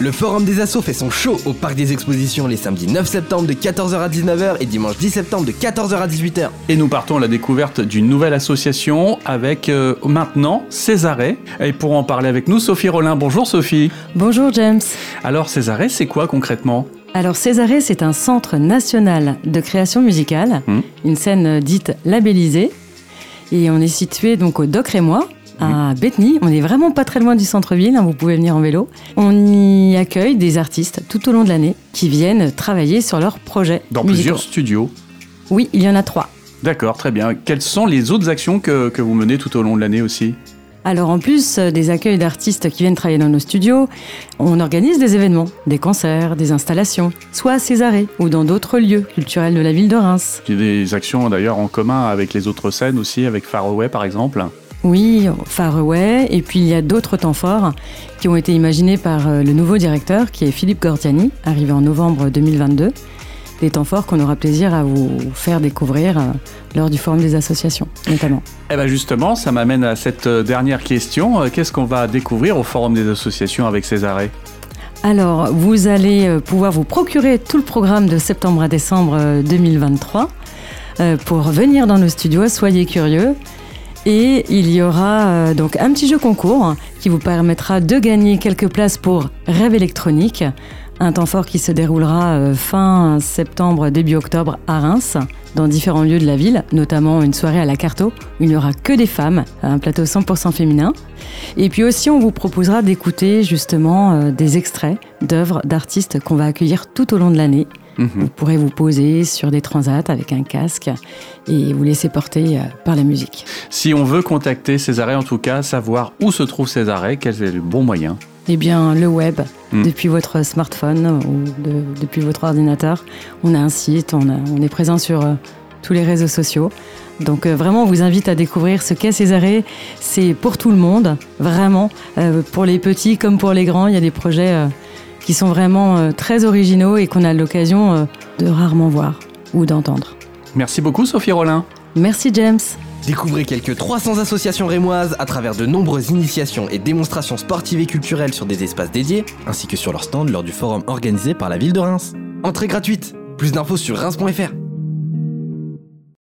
Le Forum des Assos fait son show au Parc des Expositions les samedis 9 septembre de 14h à 19h et dimanche 10 septembre de 14h à 18h. Et nous partons à la découverte d'une nouvelle association avec euh, maintenant Césaré. Et pour en parler avec nous, Sophie Rollin. Bonjour Sophie. Bonjour James. Alors Césaré, c'est quoi concrètement? Alors Césaré, c'est un centre national de création musicale, Hmm. une scène dite labellisée. Et on est situé donc au Doc Rémois, à Bethny. On est vraiment pas très loin du centre-ville, hein, vous pouvez venir en vélo. On y accueille des artistes tout au long de l'année qui viennent travailler sur leurs projets Dans musicaux. plusieurs studios. Oui, il y en a trois. D'accord, très bien. Quelles sont les autres actions que, que vous menez tout au long de l'année aussi Alors en plus euh, des accueils d'artistes qui viennent travailler dans nos studios, on organise des événements, des concerts, des installations, soit à Césarée ou dans d'autres lieux culturels de la ville de Reims. Il y a des actions d'ailleurs en commun avec les autres scènes aussi, avec Faraway par exemple. Oui, Faraway, et puis il y a d'autres temps forts qui ont été imaginés par euh, le nouveau directeur qui est Philippe Gordiani, arrivé en novembre 2022. Des temps forts qu'on aura plaisir à vous faire découvrir euh, lors du Forum des associations, notamment. Eh bien justement, ça m'amène à cette euh, dernière question. Qu'est-ce qu'on va découvrir au Forum des associations avec Césaré Alors, vous allez pouvoir vous procurer tout le programme de septembre à décembre euh, 2023 euh, pour venir dans nos studios. Soyez curieux. Et il y aura euh, donc un petit jeu concours qui vous permettra de gagner quelques places pour Rêve électronique, un temps fort qui se déroulera euh, fin septembre, début octobre à Reims, dans différents lieux de la ville, notamment une soirée à la Carto où il n'y aura que des femmes, un plateau 100% féminin. Et puis aussi, on vous proposera d'écouter justement euh, des extraits d'œuvres d'artistes qu'on va accueillir tout au long de l'année. Mhm. Vous pourrez vous poser sur des transats avec un casque et vous laisser porter euh, par la musique. Si on veut contacter Césaré, en tout cas, savoir où se trouve Césaré, quel est le bon moyen Eh bien, le web, Mm. depuis votre smartphone ou de- depuis votre ordinateur, on a un site, on, a- on est présent sur euh, tous les réseaux sociaux. Donc euh, vraiment, on vous invite à découvrir ce qu'est Césarée. C'est pour tout le monde, vraiment. Euh, pour les petits comme pour les grands, il y a des projets euh, qui sont vraiment euh, très originaux et qu'on a l'occasion euh, de rarement voir ou d'entendre. Merci beaucoup Sophie Rollin. Merci James. Découvrez quelques 300 associations rémoises à travers de nombreuses initiations et démonstrations sportives et culturelles sur des espaces dédiés, ainsi que sur leur stand lors du forum organisé par la ville de Reims. Entrée gratuite. Plus d'infos sur reims.fr.